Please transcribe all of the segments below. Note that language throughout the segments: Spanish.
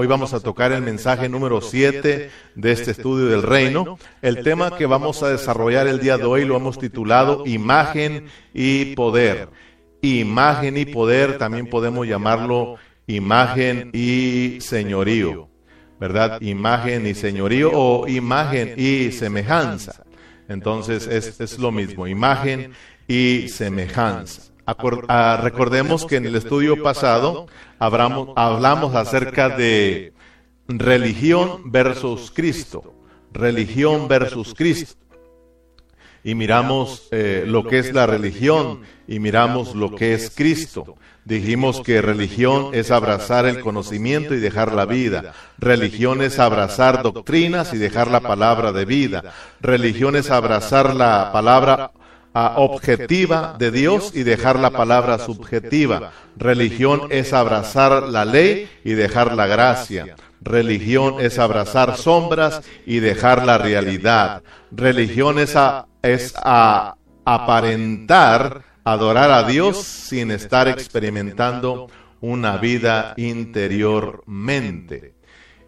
hoy vamos a tocar el mensaje número 7 de este estudio del reino. El tema que vamos a desarrollar el día de hoy lo hemos titulado Imagen y Poder. Imagen y poder, también podemos llamarlo imagen y señorío, ¿verdad? Imagen y señorío o imagen y semejanza. Entonces es, es lo mismo, imagen y semejanza. Ah, recordemos que en el estudio pasado hablamos, hablamos acerca de religión versus Cristo. Religión versus Cristo. Y miramos eh, lo que es la religión y miramos lo que es Cristo. Dijimos que religión es abrazar el conocimiento y dejar la vida. Religión es abrazar doctrinas y dejar la palabra de vida. Religión es abrazar la palabra objetiva de Dios y dejar la palabra subjetiva. Religión es abrazar la ley y dejar la gracia. Religión es abrazar sombras y dejar la realidad. Religión es, es a aparentar adorar a Dios sin estar experimentando una vida interiormente.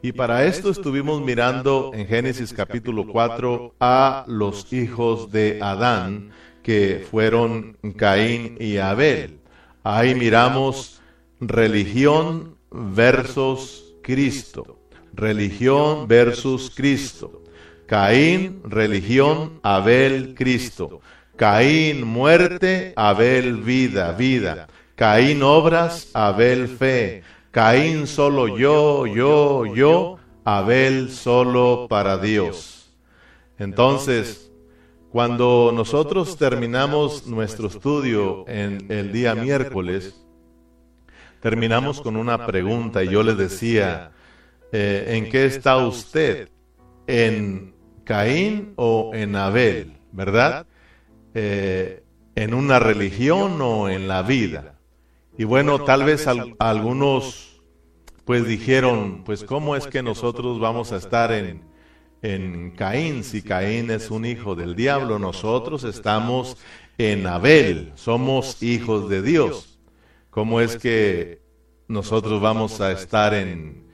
Y para esto estuvimos mirando en Génesis capítulo 4 a los hijos de Adán que fueron Caín y Abel. Ahí miramos religión versus Cristo. Religión versus Cristo. Caín, religión, Abel, Cristo. Caín, muerte, Abel, vida, vida. Caín, obras, Abel, fe. Caín, solo yo, yo, yo, Abel, solo para Dios. Entonces, cuando nosotros terminamos nuestro estudio en el día miércoles, terminamos con una pregunta y yo le decía, eh, ¿en qué está usted? ¿En Caín o en Abel? ¿Verdad? Eh, ¿En una religión o en la vida? Y bueno, tal vez algunos pues dijeron, pues ¿cómo es que nosotros vamos a estar en, en Caín, si Caín es un hijo del diablo, nosotros estamos en Abel, somos hijos de Dios. ¿Cómo es que nosotros vamos a estar en,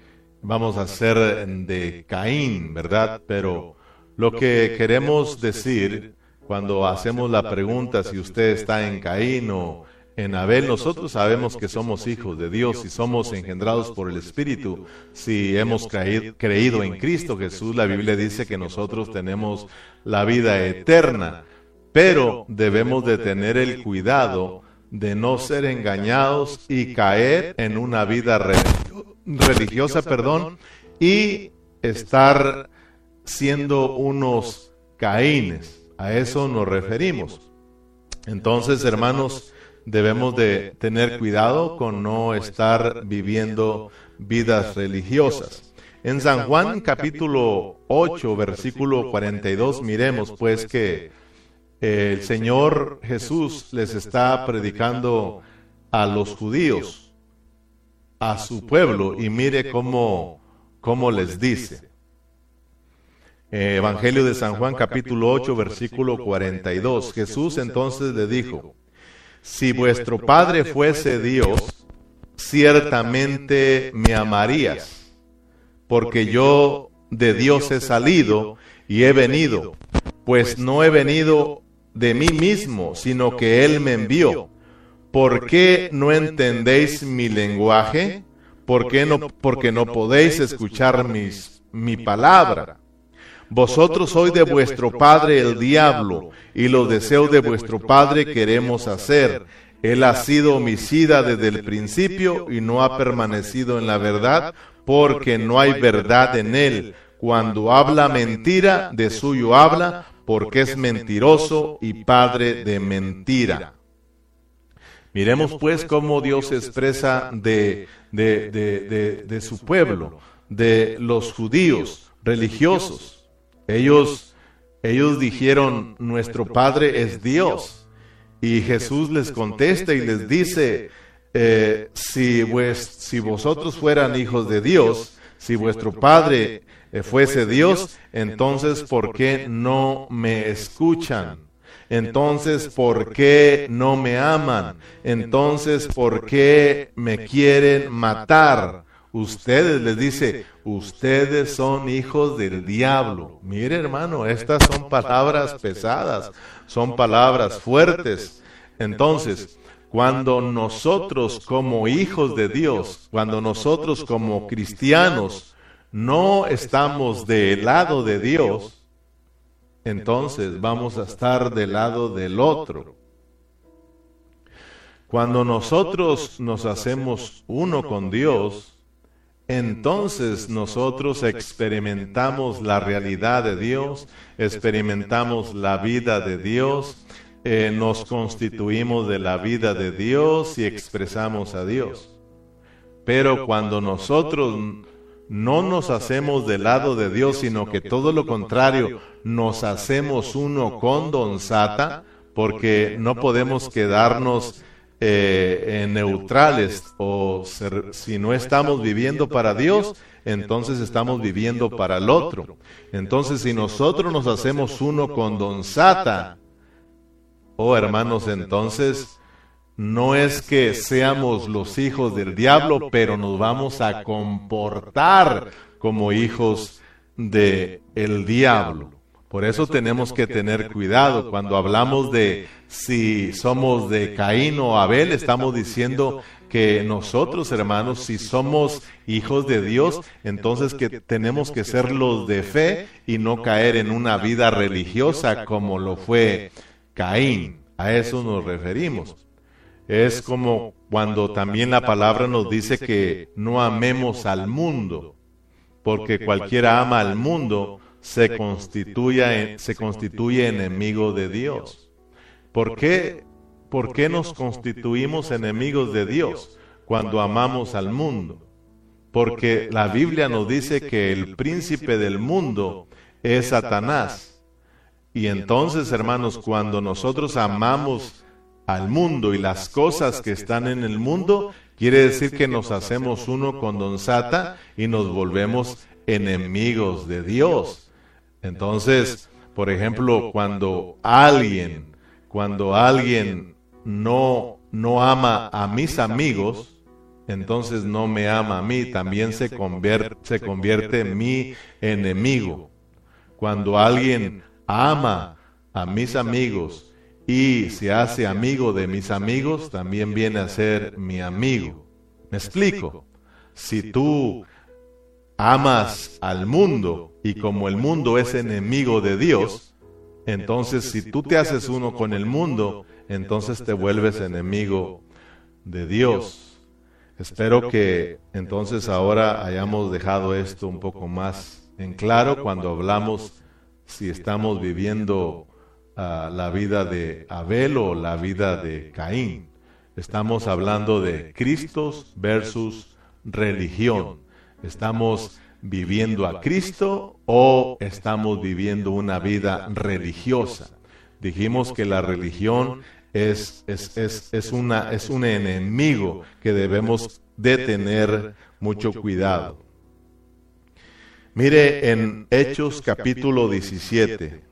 vamos a ser de Caín, verdad? Pero lo que queremos decir cuando hacemos la pregunta si usted está en Caín o en Abel nosotros sabemos que somos hijos de Dios y somos engendrados por el Espíritu. Si hemos creído en Cristo Jesús, la Biblia dice que nosotros tenemos la vida eterna, pero debemos de tener el cuidado de no ser engañados y caer en una vida religiosa, perdón, y estar siendo unos caínes. A eso nos referimos. Entonces, hermanos, debemos de tener cuidado con no estar viviendo vidas religiosas. En San Juan capítulo 8, versículo 42, miremos pues que el Señor Jesús les está predicando a los judíos, a su pueblo, y mire cómo, cómo les dice. Evangelio de San Juan capítulo 8, versículo 42. Jesús entonces le dijo, si vuestro Padre fuese Dios, ciertamente me amarías, porque yo de Dios he salido y he venido, pues no he venido de mí mismo, sino que Él me envió. ¿Por qué no entendéis mi lenguaje? ¿Por qué no, porque no podéis escuchar mis, mi palabra? Vosotros sois de vuestro padre el diablo, y los deseos de vuestro padre queremos hacer. Él ha sido homicida desde el principio y no ha permanecido en la verdad, porque no hay verdad en él. Cuando habla mentira, de suyo habla, porque es mentiroso y padre de mentira. Miremos pues cómo Dios expresa de, de, de, de, su pueblo, de los judíos religiosos. Ellos, ellos dijeron, nuestro Padre es Dios. Y Jesús les contesta y les dice, eh, si, si vosotros fueran hijos de Dios, si vuestro Padre eh, fuese Dios, entonces ¿por qué no me escuchan? Entonces, ¿por qué no me aman? Entonces, ¿por qué me quieren matar? Ustedes les dice, ustedes son hijos del diablo. Mire hermano, estas son palabras pesadas, son palabras fuertes. Entonces, cuando nosotros como hijos de Dios, cuando nosotros como cristianos no estamos del lado de Dios, entonces vamos a estar del lado del otro. Cuando nosotros nos hacemos uno con Dios, entonces nosotros experimentamos la realidad de Dios, experimentamos la vida de Dios, eh, nos constituimos de la vida de Dios y expresamos a Dios. Pero cuando nosotros no nos hacemos del lado de Dios, sino que todo lo contrario, nos hacemos uno con Don Sata, porque no podemos quedarnos eh, neutrales o si no estamos viviendo para Dios, entonces estamos viviendo para el otro. Entonces si nosotros nos hacemos uno con Don Sata, oh hermanos, entonces no es que seamos los hijos del diablo, pero nos vamos a comportar como hijos de el diablo. Por eso tenemos que tener cuidado. Cuando hablamos de si somos de Caín o Abel, estamos diciendo que nosotros, hermanos, si somos hijos de Dios, entonces que tenemos que ser los de fe y no caer en una vida religiosa como lo fue Caín. A eso nos referimos. Es como cuando también la palabra nos dice que no amemos al mundo, porque cualquiera ama al mundo se constituye, se constituye enemigo de Dios. ¿Por qué, ¿Por qué nos constituimos enemigos de Dios cuando amamos al mundo? Porque la Biblia nos dice que el príncipe del mundo es Satanás. Y entonces, hermanos, cuando nosotros amamos al mundo y las cosas que están en el mundo, quiere decir que nos hacemos uno con Don Sata y nos volvemos enemigos de Dios. Entonces, por ejemplo, cuando alguien, cuando alguien no, no ama a mis amigos, entonces no me ama a mí, también se convierte, se convierte en mi enemigo. Cuando alguien ama a mis amigos y se hace amigo de mis amigos, también viene a ser mi amigo. ¿Me explico? Si tú amas al mundo y como el mundo es enemigo de Dios, entonces si tú te haces uno con el mundo, entonces te vuelves enemigo de Dios. Espero que entonces ahora hayamos dejado esto un poco más en claro cuando hablamos si estamos viviendo la vida de Abel o la vida de Caín. Estamos hablando de Cristo versus religión. ¿Estamos viviendo a Cristo o estamos viviendo una vida religiosa? Dijimos que la religión es, es, es, es, una, es un enemigo que debemos de tener mucho cuidado. Mire en Hechos capítulo 17.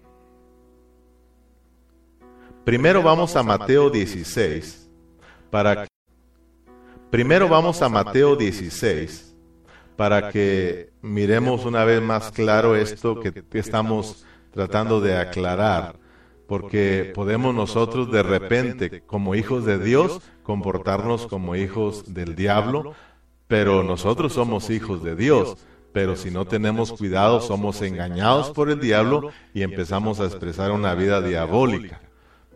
Primero vamos a Mateo 16 para Primero vamos a Mateo 16 para que miremos una vez más claro esto que estamos tratando de aclarar, porque podemos nosotros de repente, como hijos de Dios, comportarnos como hijos del diablo, pero nosotros somos hijos de Dios. Pero si no tenemos cuidado, somos engañados por el diablo y empezamos a expresar una vida diabólica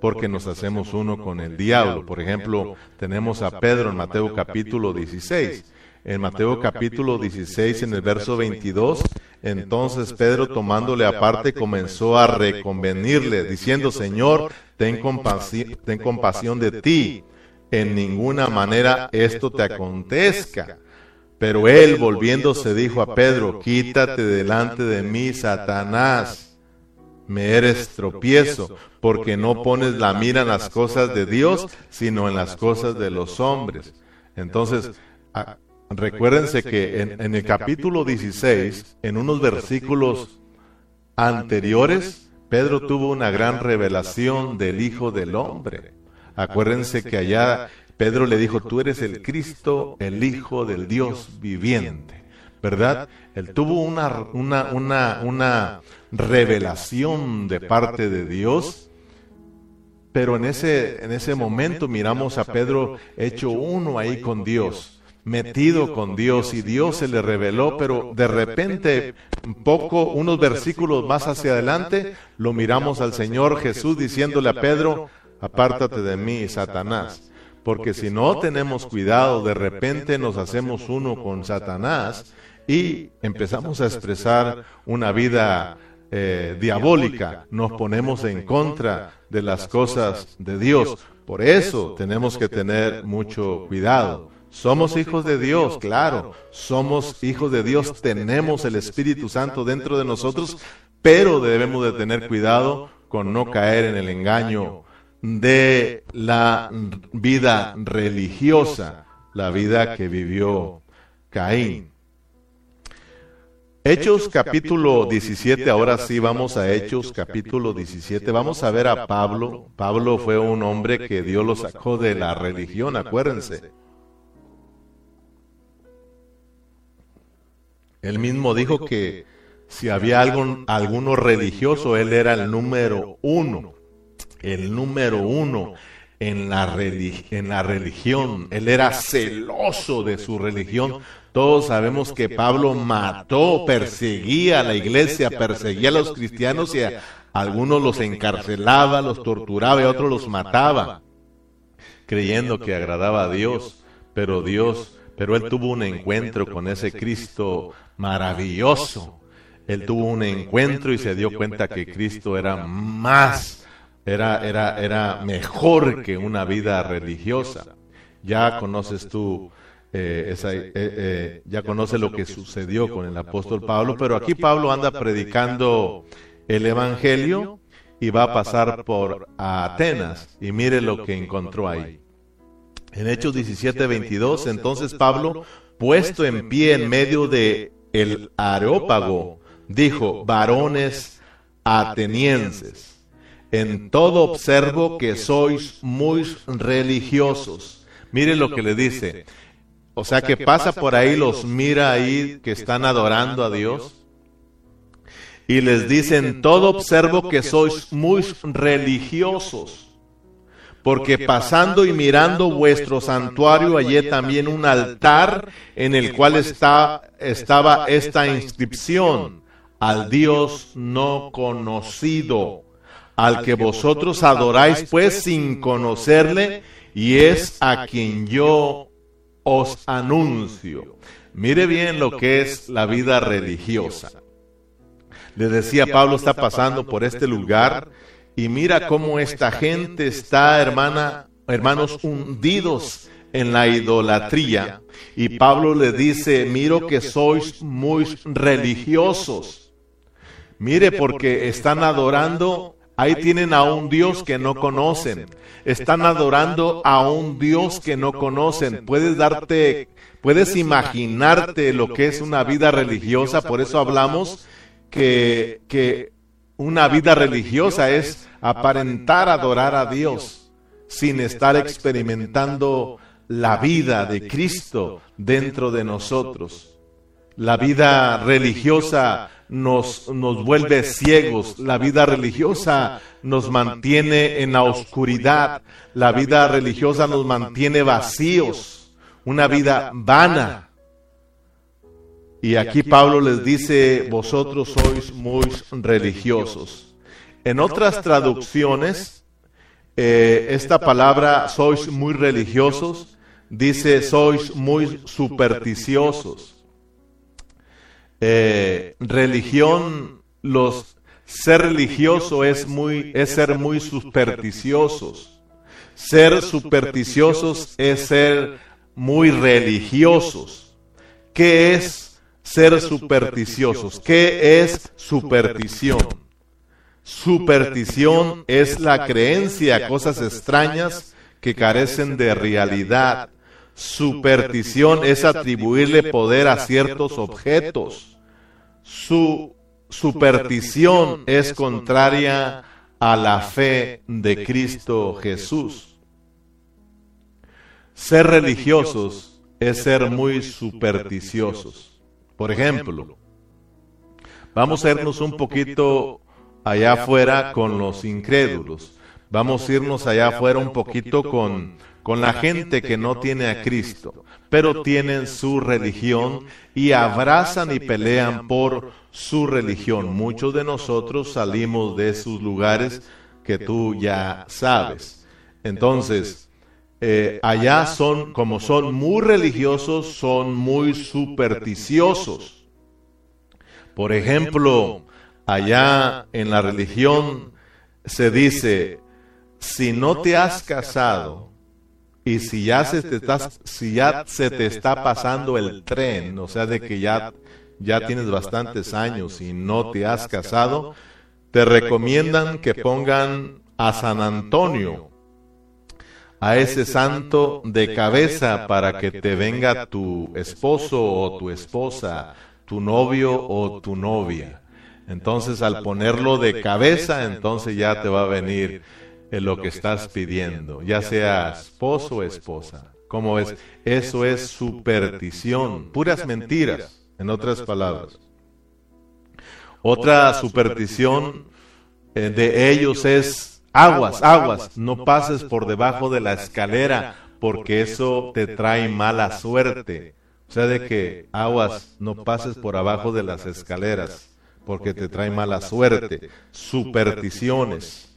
porque nos hacemos uno con el diablo. Por ejemplo, tenemos a Pedro en Mateo capítulo 16 en Mateo capítulo 16, en el verso 22, entonces Pedro tomándole aparte comenzó a reconvenirle, diciendo, Señor, ten compasión, ten compasión de ti, en ninguna manera esto te acontezca. Pero él, volviéndose, dijo a Pedro, quítate delante de mí, Satanás, me eres tropiezo, porque no pones la mira en las cosas de Dios, sino en las cosas de los hombres. Entonces, Recuérdense que en, el capítulo 16, en unos versículos anteriores, Pedro tuvo una gran revelación del Hijo del Hombre. Acuérdense que allá Pedro le dijo, tú eres el Cristo, el Hijo del Dios viviente. ¿Verdad? Él tuvo una, una, una, una revelación de parte de Dios, pero en ese, en ese momento miramos a Pedro hecho uno ahí con Dios metido con Dios y Dios se le reveló, pero de repente, poco, unos versículos más hacia adelante, lo miramos al Señor Jesús diciéndole a Pedro, apártate de mí, Satanás, porque si no tenemos cuidado, de repente nos hacemos uno con Satanás y empezamos a expresar una vida eh, diabólica, nos ponemos en contra de las cosas de Dios. Por eso tenemos que tener mucho cuidado. Somos hijos de Dios, claro. Somos hijos de Dios, tenemos el Espíritu Santo dentro de nosotros, pero debemos de tener cuidado con no caer en el engaño de la vida religiosa, la vida que vivió Caín. Hechos capítulo 17, ahora sí vamos a Hechos capítulo 17, vamos a ver a Pablo. Pablo fue un hombre que Dios lo sacó de la religión, acuérdense. Él mismo dijo que si había algún, alguno religioso, él era el número uno, el número uno en la, en la religión. Él era celoso de su religión. Todos sabemos que Pablo mató, perseguía a la iglesia, perseguía a los cristianos y a algunos los encarcelaba, los torturaba y a otros los mataba, creyendo que agradaba a Dios. Pero Dios pero él tuvo un encuentro con ese Cristo maravilloso. Él tuvo un encuentro y se dio cuenta que Cristo era más, era, era, era mejor que una vida religiosa. Ya conoces tú, eh, eh, eh, ya conoces lo que sucedió con el apóstol Pablo, pero aquí Pablo anda predicando el Evangelio y va a pasar por Atenas y mire lo que encontró ahí. En Hechos 17, 22, entonces Pablo, puesto en pie en medio de el areópago, dijo, varones atenienses, en todo observo que sois muy religiosos. Mire lo que le dice. O sea que pasa por ahí, los mira ahí que están adorando a Dios. Y les dice, en todo observo que sois muy religiosos porque pasando y mirando vuestro santuario hallé también un altar en el cual está, estaba esta inscripción, al Dios no conocido, al que vosotros adoráis pues sin conocerle, y es a quien yo os anuncio. Mire bien lo que es la vida religiosa. Le decía Pablo está pasando por este lugar y mira cómo esta gente está, hermana, hermanos, hundidos en la idolatría. Y Pablo le dice, miro que sois muy religiosos. Mire, porque están adorando, ahí tienen a un Dios que no conocen. Están adorando a un Dios que no conocen. Puedes darte, puedes imaginarte lo que es una vida religiosa, por eso hablamos que, que una vida religiosa es aparentar adorar a Dios sin estar experimentando la vida de Cristo dentro de nosotros. La vida religiosa nos, nos vuelve ciegos, la vida religiosa nos mantiene en la oscuridad, la vida religiosa nos mantiene vacíos, una vida vana. Y aquí Pablo les dice, vosotros sois muy religiosos. En otras traducciones, eh, esta palabra sois muy religiosos, dice sois muy supersticiosos. Eh, religión, los ser religioso es muy es ser muy supersticiosos. Ser supersticiosos es ser muy religiosos. ¿Qué es ser supersticiosos? ¿Qué es superstición? Superstición es la creencia a cosas extrañas que carecen de realidad. Superstición es atribuirle poder a ciertos objetos. Su superstición es contraria a la fe de Cristo Jesús. ser religiosos es ser muy supersticiosos. Por ejemplo, vamos a irnos un poquito allá afuera con los incrédulos. Vamos a irnos allá afuera un poquito con, con la gente que no tiene a Cristo, pero tienen su religión y abrazan y pelean por su religión. Muchos de nosotros salimos de esos lugares que tú ya sabes. Entonces, eh, allá son, como son muy religiosos, son muy supersticiosos. Por ejemplo, allá en la religión se dice, si no te has casado y si ya se te si ya se te está pasando el tren, o sea, de que ya, ya tienes bastantes años y no te has casado, te recomiendan que pongan a San Antonio, a ese santo de cabeza para que te venga tu esposo o tu esposa, tu novio o tu novia. Entonces al ponerlo de cabeza, entonces ya te va a venir en lo que estás pidiendo, ya sea esposo o esposa. ¿Cómo es? Eso es superstición, puras mentiras, en otras palabras. Otra superstición eh, de ellos es aguas, aguas, no pases por debajo de la escalera porque eso te trae mala suerte. O sea, de que aguas, no pases por abajo de las escaleras porque te trae mala suerte. Supersticiones.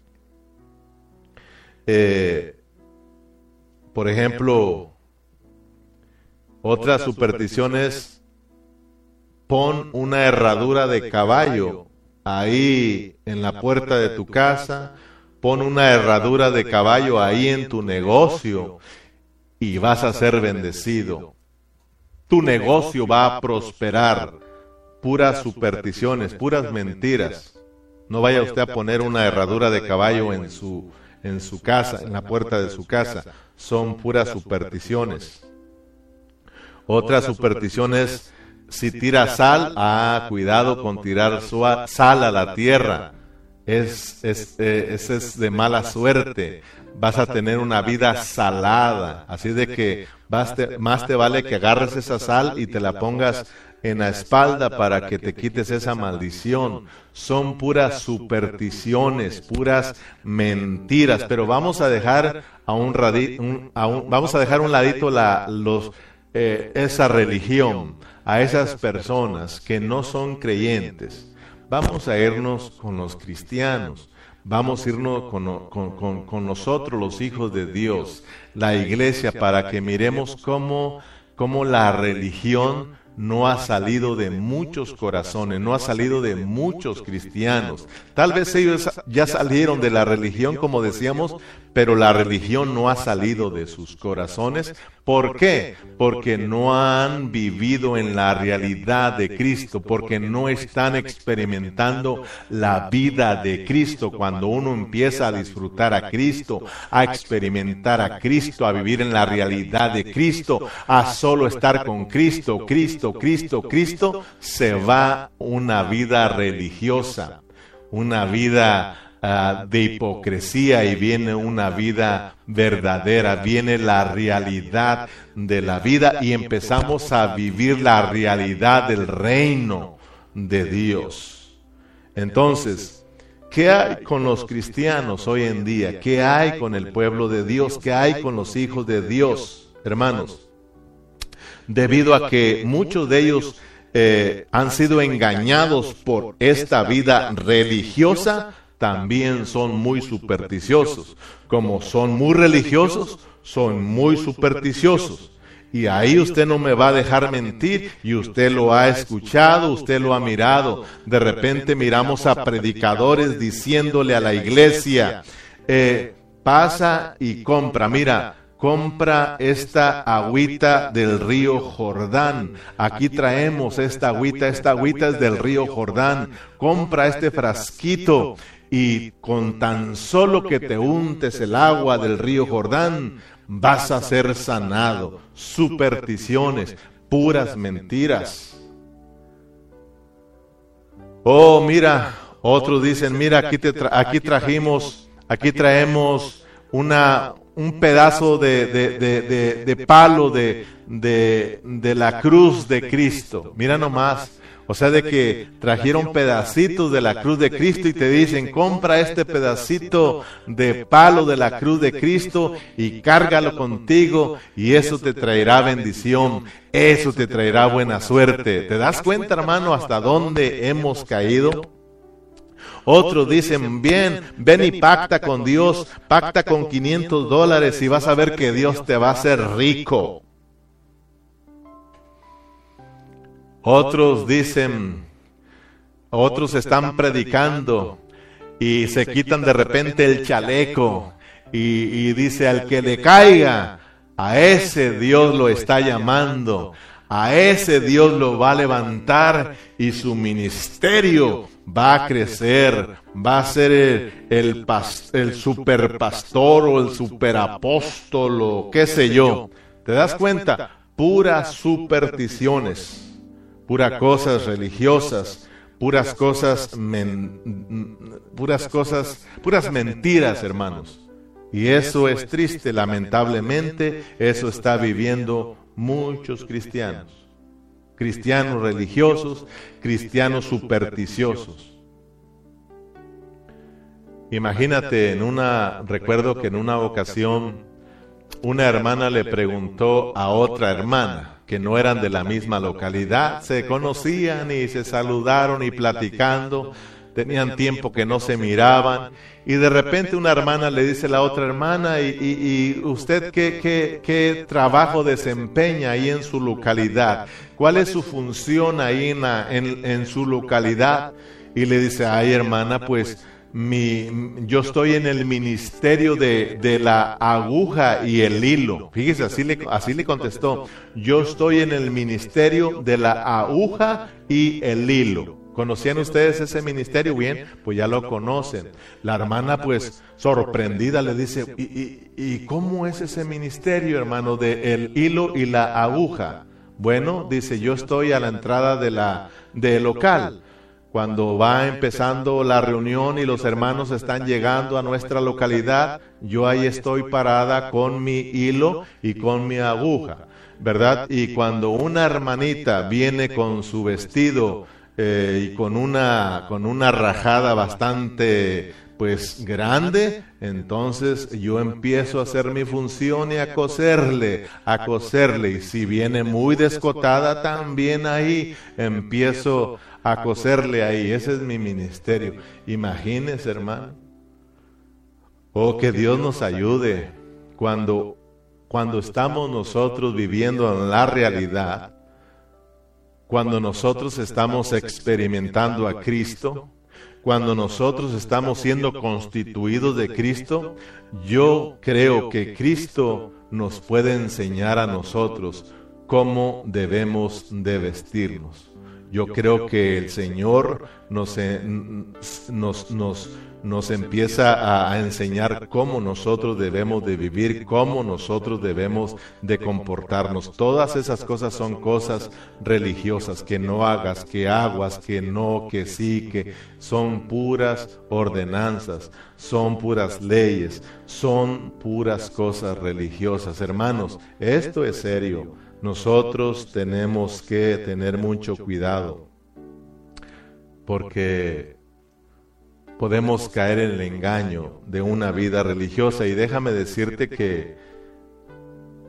Eh, por ejemplo, otra superstición es pon una herradura de caballo ahí en la puerta de tu casa, pon una herradura de caballo ahí en tu negocio y vas a ser bendecido. Tu negocio va a prosperar. Puras supersticiones, puras mentiras. No vaya usted a poner una herradura de caballo en su en su casa, en la puerta de su casa. Son puras supersticiones. Otra superstición es, si tira sal, ah, cuidado con tirar sal a la tierra. Es, es, eh, es de mala suerte. Vas a tener una vida salada. Así de que más te vale que agarres esa sal y te la pongas en la espalda para que te quites esa maldición. Son puras supersticiones, puras mentiras. Pero vamos a dejar a un, vamos a dejar un ladito la, eh, esa religión, a esas personas que no son creyentes. Vamos a irnos con los cristianos. Vamos a irnos con, con, con, nosotros, los hijos de Dios, la iglesia, para que miremos cómo, cómo la religión no ha salido de muchos corazones, no ha salido de muchos cristianos. Tal vez ellos ya salieron de la religión, como decíamos, pero la religión no ha salido de sus corazones. ¿Por qué? Porque no han vivido en la realidad de Cristo, porque no están experimentando la vida de Cristo. Cuando uno empieza a disfrutar a Cristo, a experimentar a Cristo, a vivir en la realidad de Cristo, a solo estar con Cristo, Cristo, Cristo, Cristo, se va una vida religiosa, una vida Ah, de hipocresía y viene una vida verdadera, viene la realidad de la vida y empezamos a vivir la realidad del reino de Dios. Entonces, ¿qué hay con los cristianos hoy en día? ¿Qué hay con el pueblo de Dios? ¿Qué hay con los hijos de Dios, hermanos? Debido a que muchos de ellos eh, han sido engañados por esta vida religiosa, también son muy supersticiosos. Como son muy religiosos, son muy supersticiosos. Y ahí usted no me va a dejar mentir y usted lo ha escuchado, usted lo ha mirado. De repente miramos a predicadores diciéndole a la iglesia, eh, pasa y compra, mira, compra esta agüita del río Jordán. Aquí traemos esta agüita, esta agüita es del río Jordán. Compra este frasquito y con tan solo que te untes el agua del río Jordán, vas a ser sanado. Supersticiones, puras mentiras. Oh, mira, otros dicen, mira, aquí, te aquí trajimos, aquí traemos una, un pedazo de, de palo de, la cruz de Cristo. Mira nomás. O sea, de que trajeron pedacitos de la cruz de Cristo y te dicen, compra este pedacito de palo de la cruz de Cristo y cárgalo contigo y eso te traerá bendición, eso te traerá buena suerte. ¿Te das cuenta, hermano, hasta dónde hemos caído? Otros dicen, bien, ven y pacta con Dios, pacta con 500 dólares y vas a ver que Dios te va a hacer rico. Otros dicen, otros están predicando y se quitan de repente el chaleco y, dice al que le caiga, a ese Dios lo está llamando, a ese Dios lo va a levantar y su ministerio va a crecer, va a ser el, el, el superpastor o el superapóstol o qué sé yo. ¿Te das cuenta? Puras supersticiones puras cosas religiosas, puras cosas, puras cosas, puras mentiras, hermanos. Y eso es triste, lamentablemente, eso está viviendo muchos cristianos. Cristianos religiosos, cristianos supersticiosos. Imagínate en una, recuerdo que en una ocasión una hermana le preguntó a otra hermana, que no eran de la misma localidad, se conocían y se saludaron y platicando, tenían tiempo que no se miraban y de repente una hermana le dice a la otra hermana, ¿y, usted qué, qué, qué, trabajo desempeña ahí en su localidad? ¿Cuál es su función ahí en, en, en su localidad? Y le dice, ay hermana, pues mi, yo estoy en el ministerio de, de, la aguja y el hilo. Fíjese, así le, así le contestó. Yo estoy en el ministerio de la aguja y el hilo. ¿Conocían ustedes ese ministerio? Bien, pues ya lo conocen. La hermana, pues sorprendida, le dice, ¿y, y, cómo es ese ministerio, hermano, de el hilo y la aguja? Bueno, dice, yo estoy a la entrada de la de local cuando va empezando la reunión y los hermanos están llegando a nuestra localidad, yo ahí estoy parada con mi hilo y con mi aguja, ¿verdad? Y cuando una hermanita viene con su vestido eh, y con una, con una rajada bastante pues grande, entonces yo empiezo a hacer mi función y a coserle, a coserle. Y si viene muy descotada, también ahí empiezo a coserle ahí. Ese es mi ministerio. Imagínese, hermano. Oh, que Dios nos ayude cuando, cuando estamos nosotros viviendo en la realidad, cuando nosotros estamos experimentando a Cristo, cuando nosotros estamos siendo constituidos de Cristo, yo creo que Cristo nos puede enseñar a nosotros cómo debemos de vestirnos. Yo creo que el Señor nos, nos, nos, nos empieza a, enseñar cómo nosotros debemos de vivir, cómo nosotros debemos de comportarnos. Todas esas cosas son cosas religiosas, que no hagas, que aguas, que no, que sí, que son puras ordenanzas, son puras leyes, son puras cosas religiosas. Hermanos, esto es serio nosotros tenemos que tener mucho cuidado porque podemos caer en el engaño de una vida religiosa y déjame decirte que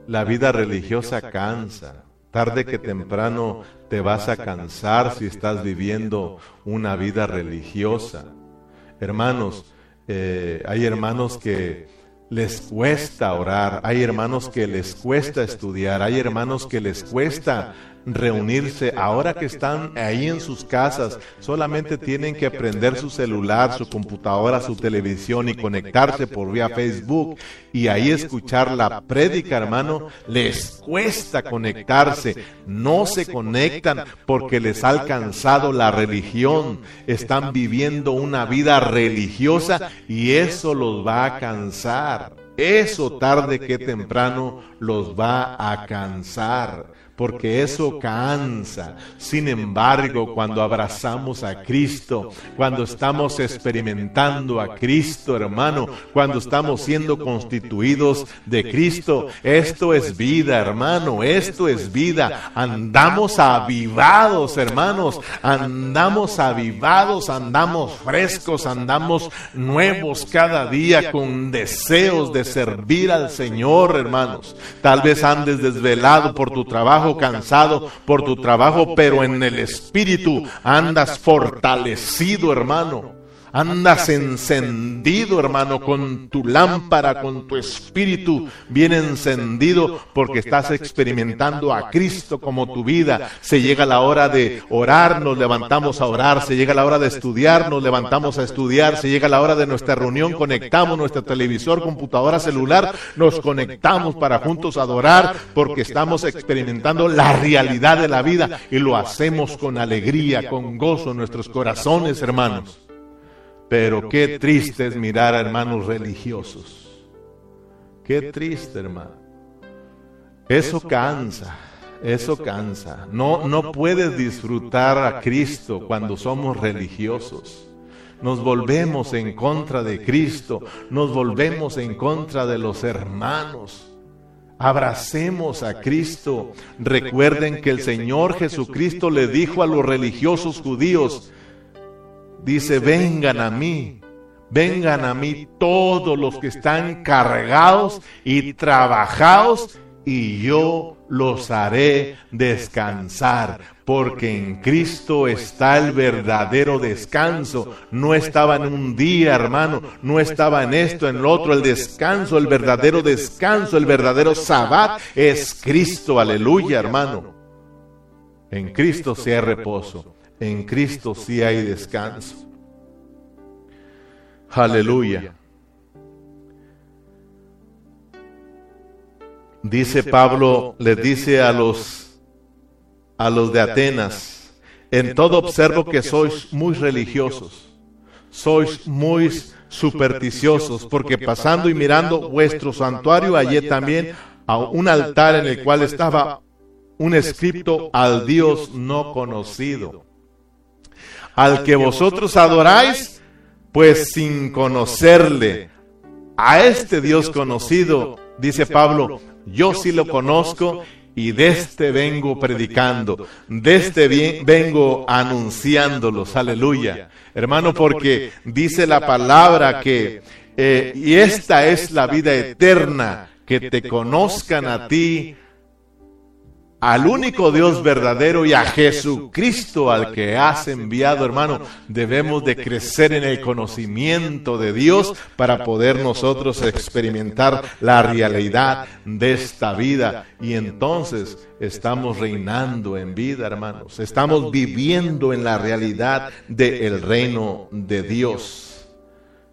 la vida religiosa cansa. Tarde que temprano te vas a cansar si estás viviendo una vida religiosa. Hermanos, eh, hay hermanos que les cuesta orar, hay hermanos que les cuesta estudiar, hay hermanos que les cuesta reunirse. Ahora que están ahí en sus casas, solamente tienen que prender su celular, su computadora, su televisión y conectarse por vía Facebook y ahí escuchar la prédica, hermano. Les cuesta conectarse, no se conectan porque les ha alcanzado la religión. Están viviendo una vida religiosa y eso los va a cansar. Eso tarde que temprano los va a cansar. Porque eso cansa. Sin embargo, cuando abrazamos a Cristo, cuando estamos experimentando a Cristo, hermano, cuando estamos siendo constituidos de Cristo, esto es vida, hermano, esto es vida. Andamos avivados, hermanos, andamos avivados, andamos frescos, andamos nuevos cada día con deseos de servir al Señor, hermanos. Tal vez andes desvelado por tu trabajo, cansado por tu trabajo, pero en el espíritu andas fortalecido, hermano. Andas encendido, hermano, con tu lámpara, con tu espíritu bien encendido, porque estás experimentando a Cristo como tu vida. Se llega la hora de orar, nos levantamos a orar. Se llega la hora de estudiar, nos levantamos a estudiar. Se llega la hora de nuestra reunión, conectamos nuestro televisor, computadora, celular, nos conectamos para juntos adorar, porque estamos experimentando la realidad de la vida y lo hacemos con alegría, con gozo en nuestros corazones, hermanos. Pero qué triste es mirar a hermanos religiosos. Qué triste, hermano. Eso cansa, eso cansa. No, no puedes disfrutar a Cristo cuando somos religiosos. Nos volvemos en contra de Cristo, nos volvemos en contra de los hermanos. Abracemos a Cristo. Recuerden que el Señor Jesucristo le dijo a los religiosos judíos, dice, vengan a mí, vengan a mí todos los que están cargados y trabajados, y yo los haré descansar, porque en Cristo está el verdadero descanso. No estaba en un día, hermano, no estaba en esto, en lo otro, el descanso, el verdadero descanso, el verdadero sabbat es Cristo, aleluya, hermano. En Cristo hay reposo. En Cristo sí hay descanso. Aleluya. Dice Pablo, le dice a los a los de Atenas, en todo observo que sois muy religiosos, sois muy supersticiosos, porque pasando y mirando vuestro santuario hallé también a un altar en el cual estaba un escrito al Dios no conocido al que vosotros adoráis, pues sin conocerle. A este Dios conocido, dice Pablo, yo sí lo conozco y de este vengo predicando, de este vengo anunciándolos, aleluya. Hermano, porque dice la palabra que, eh, y esta es la vida eterna, que te conozcan a ti, al único Dios verdadero y a Jesucristo al que has enviado, hermano. Debemos de crecer en el conocimiento de Dios para poder nosotros experimentar la realidad de esta vida. Y entonces estamos reinando en vida, hermanos. Estamos viviendo en la realidad del reino de Dios.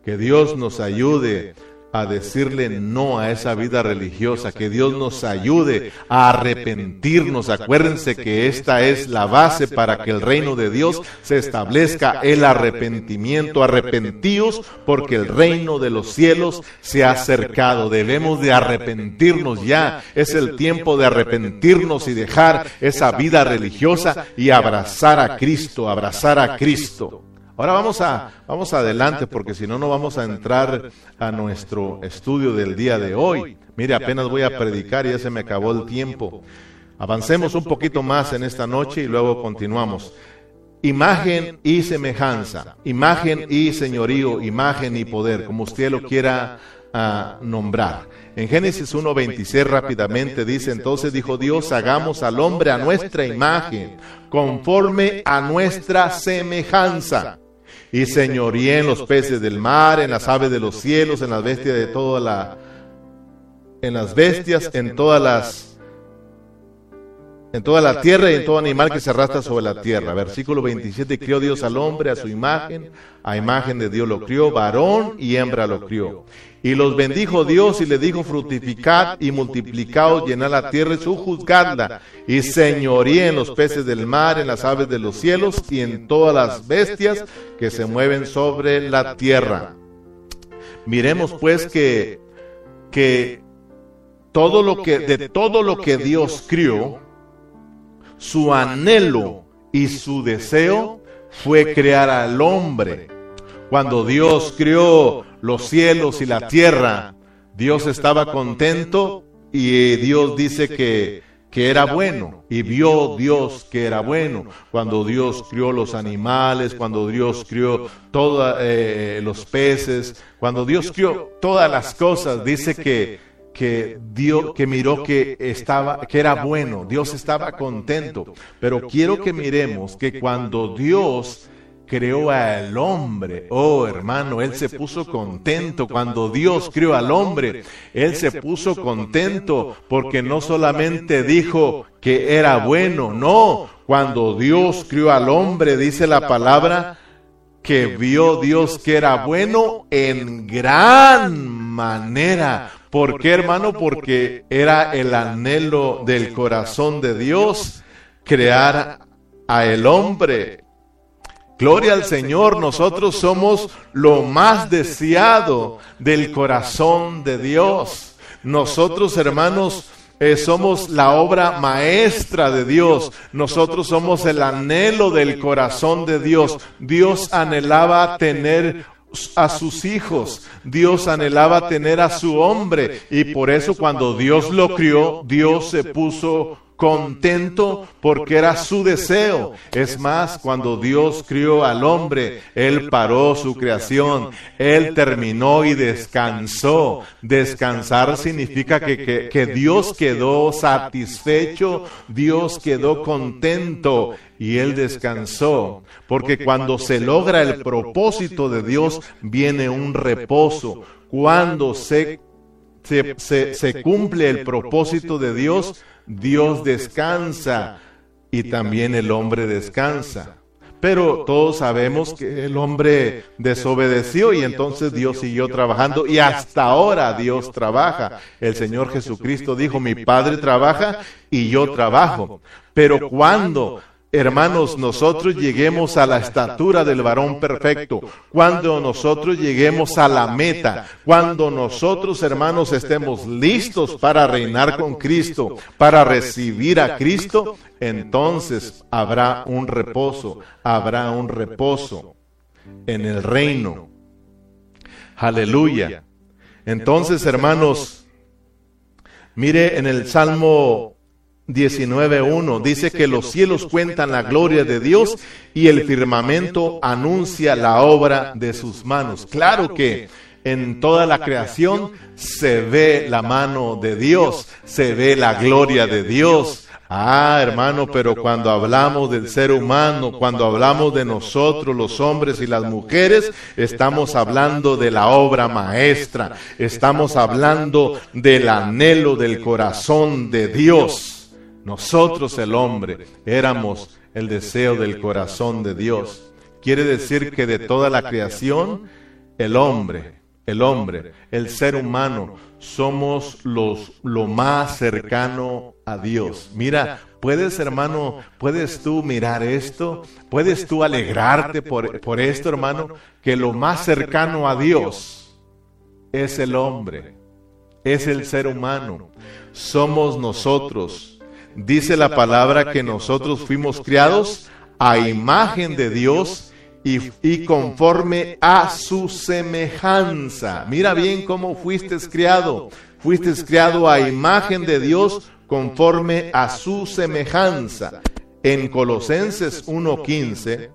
Que Dios nos ayude a decirle no a esa vida religiosa, que Dios nos ayude a arrepentirnos. Acuérdense que esta es la base para que el reino de Dios se establezca, el arrepentimiento. Arrepentíos porque el reino de los cielos se ha acercado. Debemos de arrepentirnos ya. Es el tiempo de arrepentirnos y dejar esa vida religiosa y abrazar a Cristo, abrazar a Cristo. Ahora vamos a vamos adelante porque si no no vamos a entrar a nuestro estudio del día de hoy. Mire, apenas voy a predicar y ya se me acabó el tiempo. Avancemos un poquito más en esta noche y luego continuamos. Imagen y semejanza, imagen y señorío, imagen y poder, como usted lo quiera uh, nombrar. En Génesis 1.26 rápidamente dice, entonces dijo Dios, hagamos al hombre a nuestra imagen, conforme a nuestra semejanza y señoríe en los peces del mar, en las aves de los cielos, en las bestias de toda la en las bestias, en todas las en toda la tierra y en todo animal que se arrastra sobre la tierra. Versículo 27, crió Dios al hombre a su imagen, a imagen de Dios lo crió, varón y hembra lo crió. Y los bendijo Dios y le dijo, fructificad y multiplicaos, llenad la tierra y juzgadla, y señoríe en los peces del mar, en las aves de los cielos y en todas las bestias que se mueven sobre la tierra. Miremos pues que, que todo lo que, de todo lo que Dios crió, su anhelo y su deseo fue crear al hombre. Cuando Dios creó los cielos y la tierra, Dios estaba contento y Dios dice que, que era bueno y vio Dios que era bueno. Cuando Dios crió los animales, cuando Dios crió todos eh, los peces, cuando Dios crió todas las cosas, dice que que Dios que miró que estaba que era bueno, Dios estaba contento, pero quiero que miremos que cuando Dios creó al hombre. Oh, hermano, él se puso contento cuando Dios creó al hombre. Él se puso contento porque no solamente dijo que era bueno, no, cuando Dios crió al hombre, dice la palabra, que vio Dios que era bueno en gran manera. ¿Por qué, hermano? Porque era el anhelo del corazón de Dios crear a el hombre. Gloria al Señor, nosotros somos lo más deseado del corazón de Dios. Nosotros, hermanos, eh, somos la obra maestra de Dios. Nosotros somos el anhelo del corazón de Dios. Dios anhelaba tener a sus hijos. Dios anhelaba tener a su hombre. Y por eso cuando Dios lo crió, Dios se puso contento porque era su deseo. Es más, cuando Dios crió al hombre, Él paró su creación, Él terminó y descansó. Descansar significa que, que, Dios quedó satisfecho, Dios quedó contento y Él descansó. Porque cuando se logra el propósito de Dios, viene un reposo. Cuando se se, se, cumple el propósito de Dios, Dios descansa y también el hombre descansa. Pero todos sabemos que el hombre desobedeció y entonces Dios siguió trabajando y hasta ahora Dios trabaja. El Señor Jesucristo dijo, mi Padre trabaja y yo trabajo. Pero cuando Hermanos, nosotros lleguemos a la estatura del varón perfecto, cuando nosotros lleguemos a la meta, cuando nosotros, hermanos, estemos listos para reinar con Cristo, para recibir a Cristo, entonces habrá un reposo, habrá un reposo en el reino. Aleluya. Entonces, hermanos, mire en el Salmo 19.1 dice que los cielos cuentan la gloria de Dios y el firmamento anuncia la obra de sus manos. Claro que en toda la creación se ve la mano de Dios, se ve la gloria de Dios. Ah, hermano, pero cuando hablamos del ser humano, cuando hablamos de nosotros, los hombres y las mujeres, estamos hablando de la obra maestra, estamos hablando del anhelo del corazón de Dios. Nosotros el hombre éramos el deseo del corazón de Dios. Quiere decir que de toda la creación, el hombre, el hombre, el ser humano, somos los, lo más cercano a Dios. Mira, puedes hermano, puedes tú mirar esto, puedes tú alegrarte por, por esto hermano, que lo más cercano a Dios es el hombre, es el ser humano, somos nosotros dice la palabra que nosotros fuimos criados a imagen de Dios y, conforme a su semejanza. Mira bien cómo fuiste criado. Fuiste criado a imagen de Dios conforme a su semejanza. En Colosenses 1.15,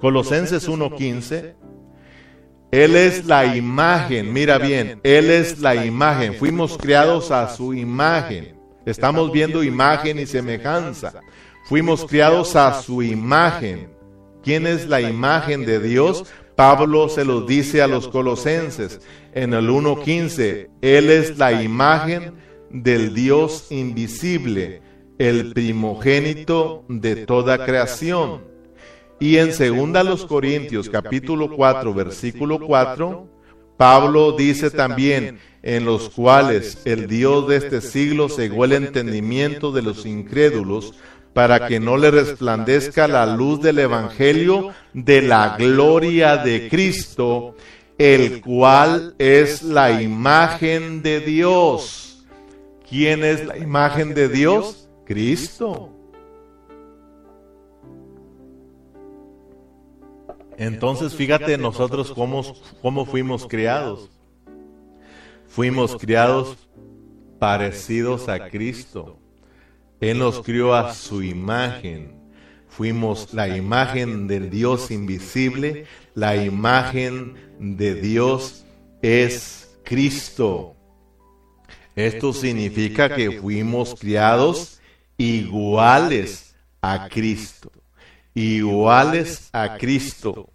Colosenses 1.15, Él es la imagen, mira bien, Él es la imagen, fuimos criados a su imagen. Estamos viendo imagen y semejanza. Fuimos criados a su imagen. ¿Quién es la imagen de Dios? Pablo se lo dice a los colosenses en el 1.15. Él es la imagen del Dios invisible, el primogénito de toda creación. Y en 2 Corintios capítulo 4 versículo 4, Pablo dice también, en los cuales el Dios de este siglo cegó el entendimiento de los incrédulos, para que no le resplandezca la luz del Evangelio de la gloria de Cristo, el cual es la imagen de Dios. ¿Quién es la imagen de Dios? Cristo. Entonces fíjate nosotros cómo, cómo fuimos criados. Fuimos criados parecidos a Cristo. Él nos crió a su imagen. Fuimos la imagen del Dios invisible. La imagen de Dios es Cristo. Esto significa que fuimos criados iguales a Cristo. Iguales a Cristo.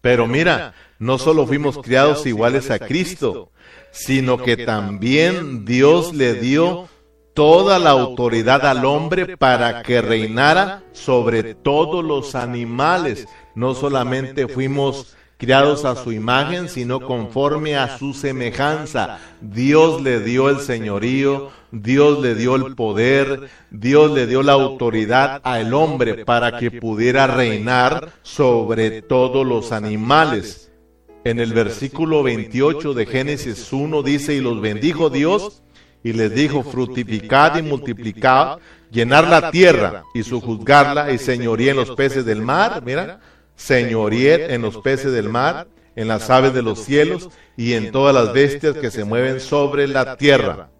Pero mira, no solo fuimos criados iguales a Cristo, sino que también Dios le dio toda la autoridad al hombre para que reinara sobre todos los animales. No solamente fuimos criados a su imagen, sino conforme a su semejanza. Dios le dio el señorío, Dios le dio el poder, Dios le dio la autoridad al hombre para que pudiera reinar sobre todos los animales. En el versículo 28 de Génesis 1 dice, y los bendijo Dios y les dijo, fructificad y multiplicad, llenar la tierra y sujuzgarla y señoría en los peces del mar, mira, señoría en los peces del mar, en las aves de los cielos y en todas las bestias que se mueven sobre la tierra.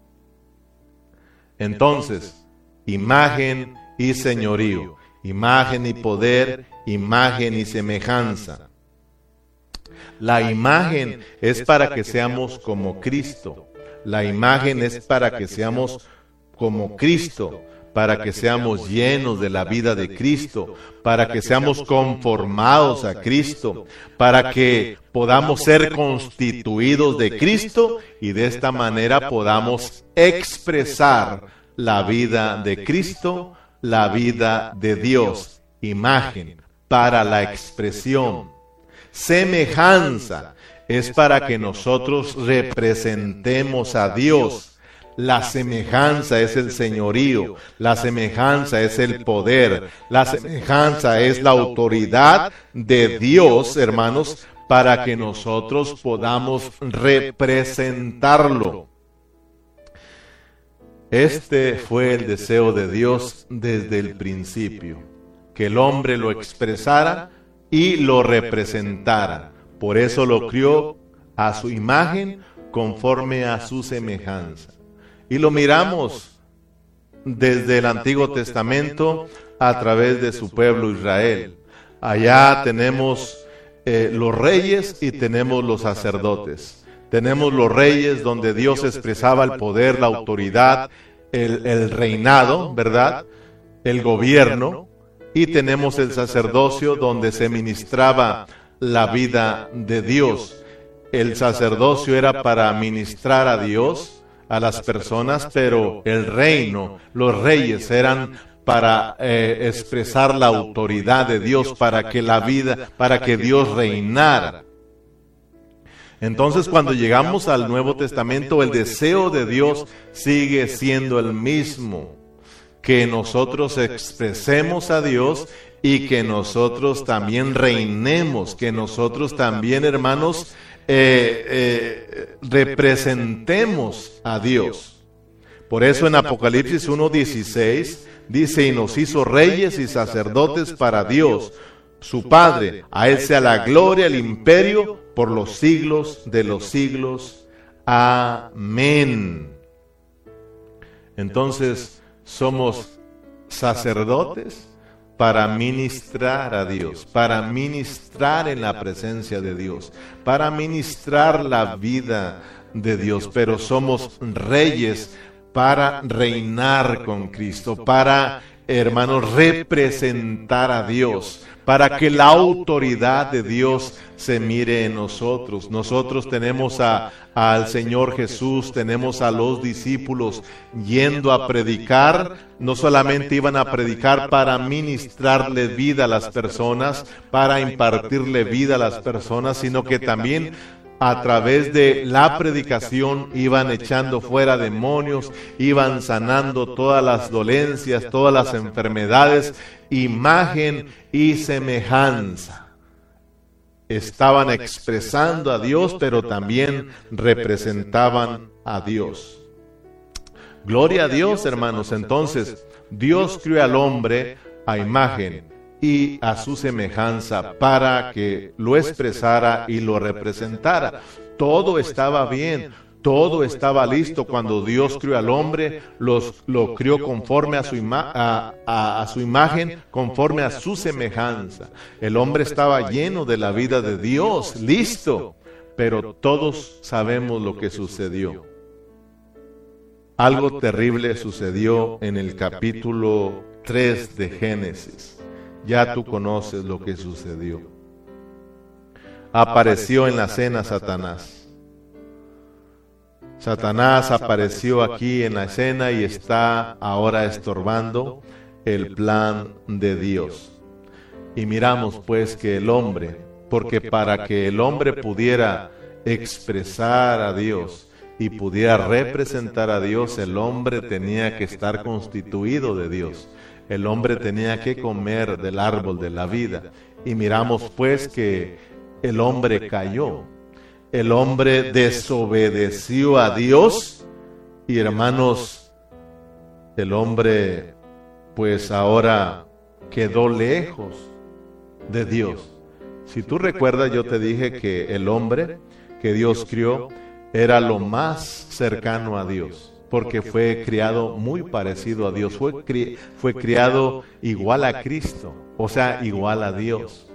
Entonces, imagen y señorío, imagen y poder, imagen y semejanza. La imagen es para que seamos como Cristo. La imagen es para que seamos como Cristo, para que seamos llenos de la vida de Cristo, para que seamos conformados a Cristo, para que podamos ser constituidos de Cristo y de esta manera podamos expresar la vida de Cristo, la vida de Dios, imagen para la expresión. Semejanza es para que nosotros representemos a Dios. La semejanza es el señorío, la semejanza es el poder, la semejanza es la autoridad de Dios, hermanos, para que nosotros podamos representarlo. Este fue el deseo de Dios desde el principio, que el hombre lo expresara y lo representara. Por eso lo crió a su imagen conforme a su semejanza. Y lo miramos desde el Antiguo Testamento a través de su pueblo Israel. Allá tenemos eh, los reyes y tenemos los sacerdotes. Tenemos los reyes donde Dios expresaba el poder, la autoridad, el, el reinado, ¿verdad? El gobierno. Y tenemos el sacerdocio donde se ministraba la vida de Dios. El sacerdocio era para ministrar a Dios, a las personas, pero el reino, los reyes eran para eh, expresar la autoridad de Dios, para que la vida, para que Dios reinara. Entonces cuando llegamos al Nuevo Testamento, el deseo de Dios sigue siendo el mismo, que nosotros expresemos a Dios y que nosotros también reinemos, que nosotros también, hermanos, eh, eh, representemos a Dios. Por eso en Apocalipsis 1.16 dice, y nos hizo reyes y sacerdotes para Dios, su Padre. A Él sea la gloria, el imperio, por los siglos de los siglos. Amén. Entonces, somos sacerdotes para ministrar a Dios, para ministrar en la presencia de Dios, para ministrar la vida de Dios, pero somos reyes para reinar con Cristo, para, hermanos, representar a Dios, para que la autoridad de Dios se mire en nosotros. Nosotros tenemos a, al Señor Jesús, tenemos a los discípulos yendo a predicar. No solamente iban a predicar para ministrarle vida a las personas, para impartirle vida a las personas, sino que también a través de la predicación iban echando fuera demonios, iban sanando todas las dolencias, todas las enfermedades, imagen y semejanza. Estaban expresando a Dios, pero también representaban a Dios. Gloria a Dios, hermanos. Entonces, Dios crió al hombre a imagen y a su semejanza para que lo expresara y lo representara. Todo estaba bien, todo estaba listo cuando Dios crió al hombre, los, lo crió conforme a su, a su imagen, conforme a su semejanza. El hombre estaba lleno de la vida de Dios, listo, pero todos sabemos lo que sucedió. Algo terrible sucedió en el capítulo 3 de Génesis. Ya tú conoces lo que sucedió. Apareció en la cena Satanás. Satanás apareció aquí en la escena y está ahora estorbando el plan de Dios. Y miramos pues que el hombre, porque para que el hombre pudiera expresar a Dios, y pudiera representar a Dios, el hombre tenía que estar constituido de Dios. El hombre tenía que comer del árbol de la vida. Y miramos pues que el hombre cayó. El hombre desobedeció a Dios. Y hermanos, el hombre pues ahora quedó lejos de Dios. Si tú recuerdas, yo te dije que el hombre que Dios crió, era lo más cercano a Dios, porque fue criado muy parecido a Dios, fue, fue criado igual a Cristo, o sea, igual a Dios.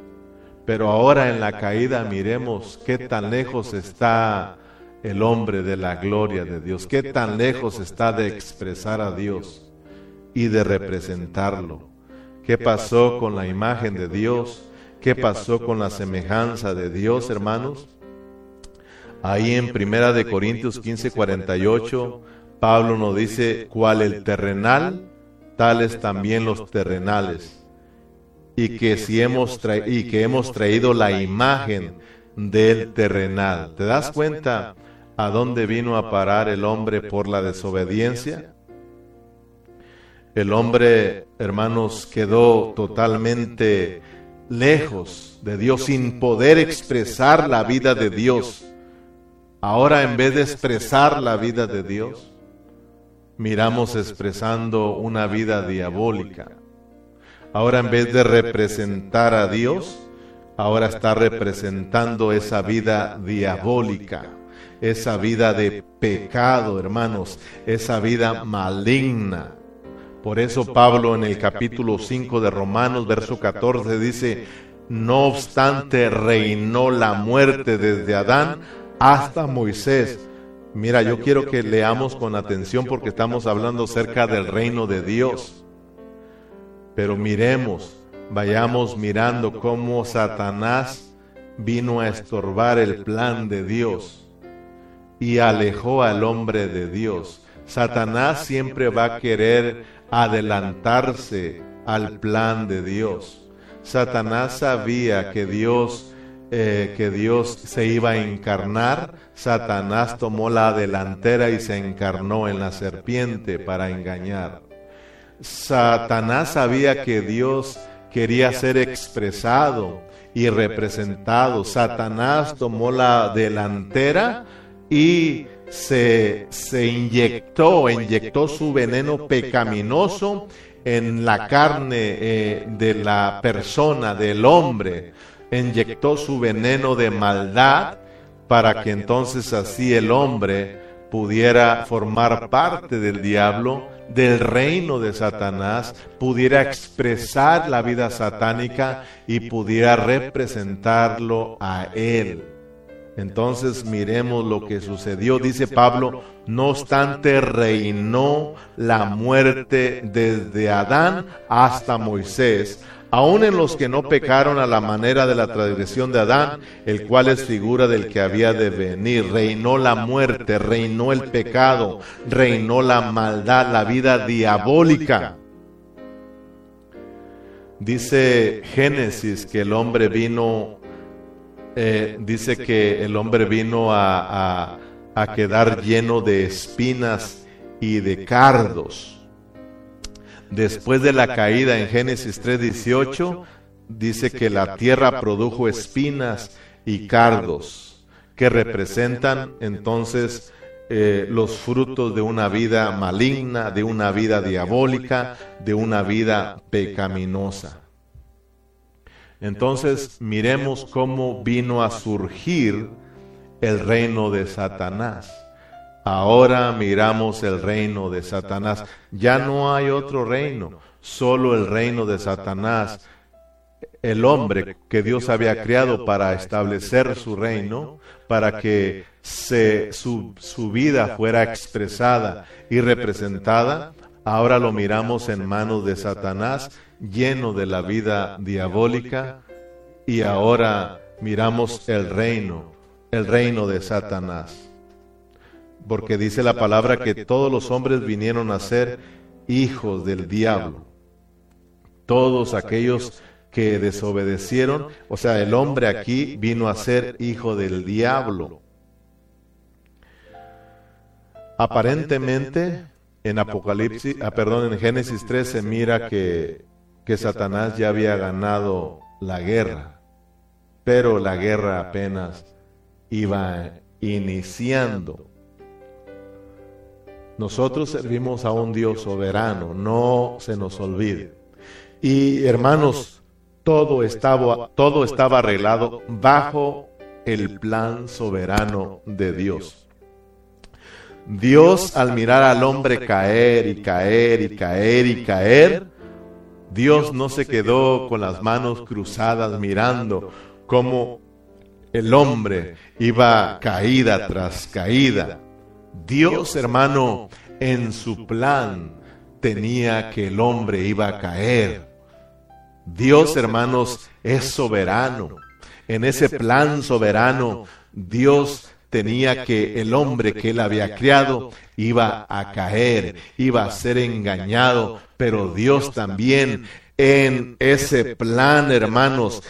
Pero ahora en la caída miremos qué tan lejos está el hombre de la gloria de Dios, qué tan lejos está de expresar a Dios y de representarlo. ¿Qué pasó con la imagen de Dios? ¿Qué pasó con la semejanza de Dios, hermanos? Ahí en Primera de Corintios 15, 48, Pablo nos dice, cuál el terrenal, tales también los terrenales. Y que, si hemos y que hemos traído la imagen del terrenal. ¿Te das cuenta a dónde vino a parar el hombre por la desobediencia? El hombre, hermanos, quedó totalmente lejos de Dios, sin poder expresar la vida de Dios. Ahora en vez de expresar la vida de Dios, miramos expresando una vida diabólica. Ahora en vez de representar a Dios, ahora está representando esa vida diabólica, esa vida de pecado, hermanos, esa vida maligna. Por eso Pablo en el capítulo 5 de Romanos, verso 14, dice, no obstante reinó la muerte desde Adán hasta Moisés. Mira, yo quiero que leamos con atención porque estamos hablando cerca del reino de Dios. Pero miremos, vayamos mirando cómo Satanás vino a estorbar el plan de Dios y alejó al hombre de Dios. Satanás siempre va a querer adelantarse al plan de Dios. Satanás sabía que Dios eh, que Dios se iba a encarnar, Satanás tomó la delantera y se encarnó en la serpiente para engañar. Satanás sabía que Dios quería ser expresado y representado. Satanás tomó la delantera y se, se inyectó, inyectó su veneno pecaminoso en la carne eh, de la persona, del hombre inyectó su veneno de maldad para que entonces así el hombre pudiera formar parte del diablo, del reino de Satanás, pudiera expresar la vida satánica y pudiera representarlo a él. Entonces miremos lo que sucedió, dice Pablo, no obstante reinó la muerte desde Adán hasta Moisés, aun en los que no pecaron a la manera de la transgresión de Adán, el cual es figura del que había de venir. Reinó la muerte, reinó el pecado, reinó la maldad, la vida diabólica. Dice Génesis que el hombre vino, eh, dice que el hombre vino a, a quedar lleno de espinas y de cardos. Después de la caída en Génesis 3:18, dice que la tierra produjo espinas y cardos, que representan entonces eh, los frutos de una vida maligna, de una vida diabólica, de una vida pecaminosa. Entonces miremos cómo vino a surgir el reino de Satanás. Ahora miramos el reino de Satanás. Ya no hay otro reino, solo el reino de Satanás. El hombre que Dios había creado para establecer su reino, para que su, su vida fuera expresada y representada, ahora lo miramos en manos de Satanás, lleno de la vida diabólica, y ahora miramos el reino, el reino de Satanás porque dice la palabra que todos los hombres vinieron a ser hijos del diablo. Todos aquellos que desobedecieron, o sea, el hombre aquí vino a ser hijo del diablo. Aparentemente, en Apocalipsis, ah, perdón, en Génesis 3 se mira que, que Satanás ya había ganado la guerra, pero la guerra apenas iba iniciando. Nosotros servimos a un Dios soberano, no se nos olvide. Y hermanos, todo estaba, todo estaba arreglado bajo el plan soberano de Dios. Dios al mirar al hombre caer y caer y caer y caer, Dios no se quedó con las manos cruzadas mirando cómo el hombre iba caída tras caída. Dios, hermano, en su plan tenía que el hombre iba a caer. Dios, hermanos, es soberano. En ese plan soberano, Dios tenía que el hombre que él había criado iba a caer, iba a ser engañado, pero Dios también en ese plan, hermanos,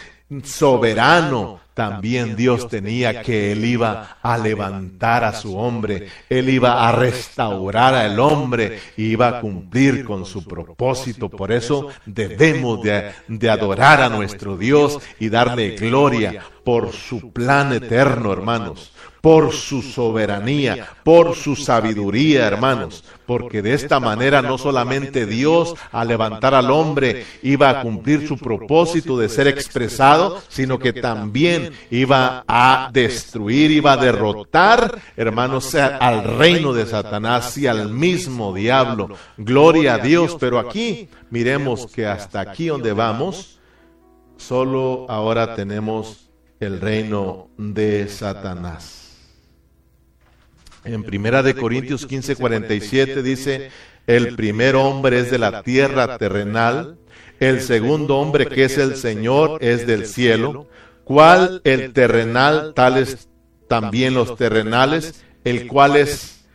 soberano, también Dios tenía que Él iba a levantar a su hombre, Él iba a restaurar al hombre, iba a cumplir con su propósito. Por eso debemos de, de adorar a nuestro Dios y darle gloria por su plan eterno, hermanos por su soberanía, por su sabiduría, hermanos, porque de esta manera no solamente Dios al levantar al hombre iba a cumplir su propósito de ser expresado, sino que también iba a destruir, iba a derrotar, hermanos, al reino de Satanás y al mismo diablo. Gloria a Dios, pero aquí miremos que hasta aquí donde vamos, solo ahora tenemos el reino de Satanás. En Primera de Corintios 15, 47 dice, el primer hombre es de la tierra terrenal, el segundo hombre que es el Señor es del cielo, cual el terrenal, tales también los terrenales, el cual es,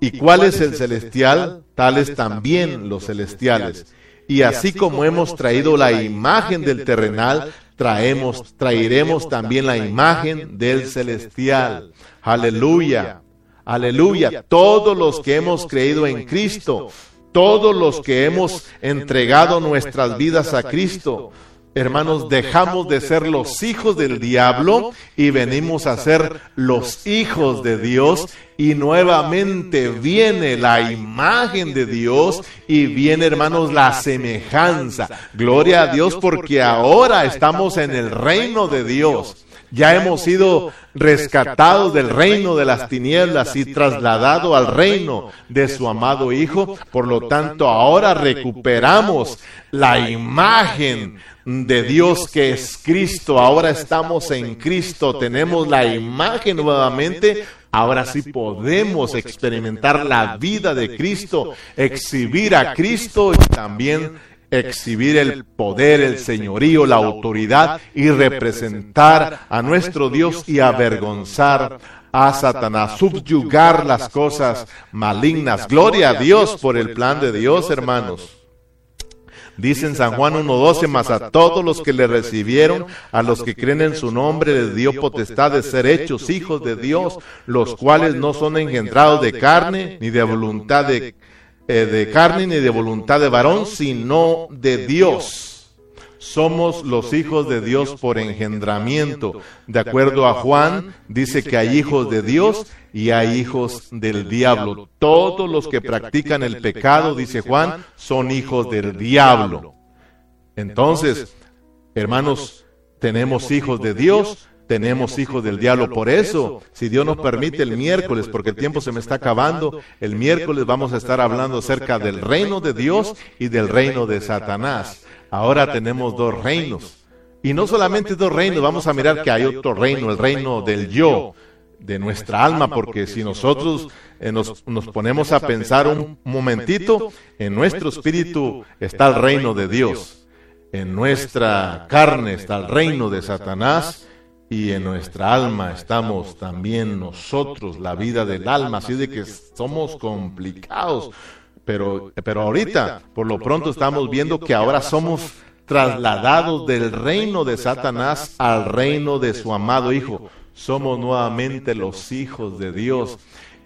y cuál es el celestial, tales también los celestiales. Y así como hemos traído la imagen del terrenal, traemos, traeremos también la imagen del celestial. Aleluya, aleluya. Todos los que hemos creído en Cristo, todos los que hemos entregado nuestras vidas a Cristo, hermanos, dejamos de ser los hijos del diablo y venimos a ser los hijos de Dios y nuevamente viene la imagen de Dios y viene, hermanos, la semejanza. Gloria a Dios porque ahora estamos en el reino de Dios. Ya hemos sido rescatados del reino de las tinieblas y trasladado al reino de su amado Hijo. Por lo tanto, ahora recuperamos la imagen de Dios que es Cristo. Ahora estamos en Cristo, tenemos la imagen nuevamente. Ahora sí podemos experimentar la vida de Cristo, exhibir a Cristo y también exhibir el poder, el señorío, la autoridad y representar a nuestro Dios y avergonzar a Satanás, subyugar las cosas. malignas. Gloria a Dios por el plan de Dios, hermanos. Dice en San Juan 1.12, más a todos los que le recibieron, a los que creen en su nombre, les dio potestad de ser hechos hijos de Dios, los cuales no son engendrados de carne, ni de voluntad de eh, de carne ni de voluntad de varón, sino de Dios. Somos los hijos de Dios por engendramiento. De acuerdo a Juan, dice que hay hijos de Dios y hay hijos del diablo. Todos los que practican el pecado, dice Juan, son hijos del diablo. Entonces, Hermanos, tenemos hijos de Dios, tenemos hijos del diablo. Por eso, si Dios nos permite el miércoles, porque el tiempo se me está acabando, el miércoles vamos a estar hablando acerca del reino de Dios y del reino de Satanás. Ahora tenemos dos reinos. Y no solamente dos reinos, vamos a mirar que hay otro reino, el reino del yo, de nuestra alma, porque si nosotros eh, nos, nos, ponemos a pensar un momentito, en nuestro espíritu está el reino de Dios, en nuestra carne está el reino de Satanás y en nuestra alma estamos también nosotros, la vida del alma, así de que somos complicados. Pero, pero ahorita, por lo pronto, estamos viendo que ahora somos trasladados del reino de Satanás al reino de su amado Hijo. Somos nuevamente los hijos de Dios.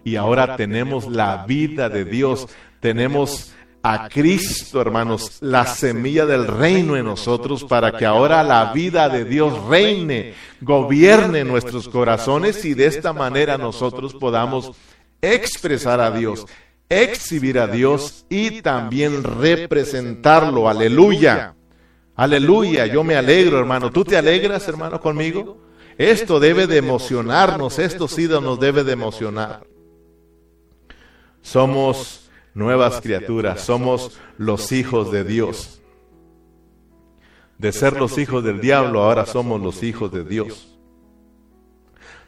Y ahora tenemos la vida de Dios. Tenemos a Cristo, hermanos, la semilla del reino en nosotros para que ahora la vida de Dios reine, gobierne nuestros corazones y de esta manera nosotros podamos expresar a Dios, exhibir a Dios y también representarlo. Aleluya. Aleluya, yo me alegro, hermano. ¿Tú te alegras, hermano, conmigo? Esto debe de emocionarnos, esto sí nos debe de emocionar. Somos nuevas criaturas, somos los hijos de Dios. De ser los hijos del diablo, ahora somos los hijos de Dios.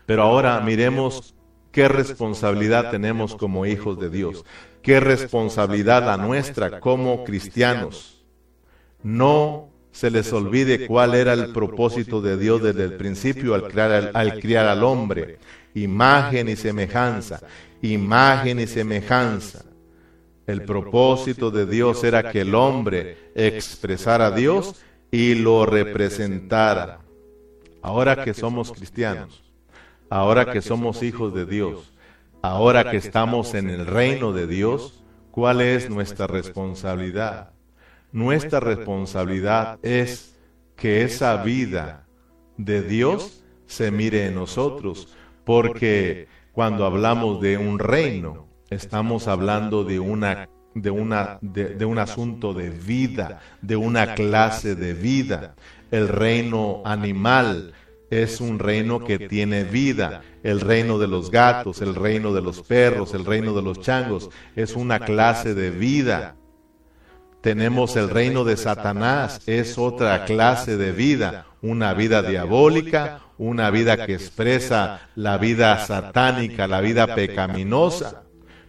Pero ahora miremos qué responsabilidad tenemos como hijos de Dios, qué responsabilidad la nuestra como cristianos. No se les olvide cuál era el propósito de Dios desde el principio al crear al, criar al hombre. Imagen y semejanza, imagen y semejanza. El propósito de Dios era que el hombre expresara a Dios y lo representara. Ahora que somos cristianos, ahora que somos hijos de Dios, ahora que estamos en el reino de Dios, ¿cuál es nuestra responsabilidad? Nuestra responsabilidad es que esa vida de Dios se mire en nosotros, porque cuando hablamos de un reino, estamos hablando de una de, una, de, un asunto de vida, de una clase de vida. El reino animal es un reino que tiene vida. El reino de los gatos, el reino de los perros, el reino de los changos, es una clase de vida. Tenemos el reino de Satanás, es otra clase de vida, una vida diabólica, una vida que expresa la vida satánica, la vida pecaminosa.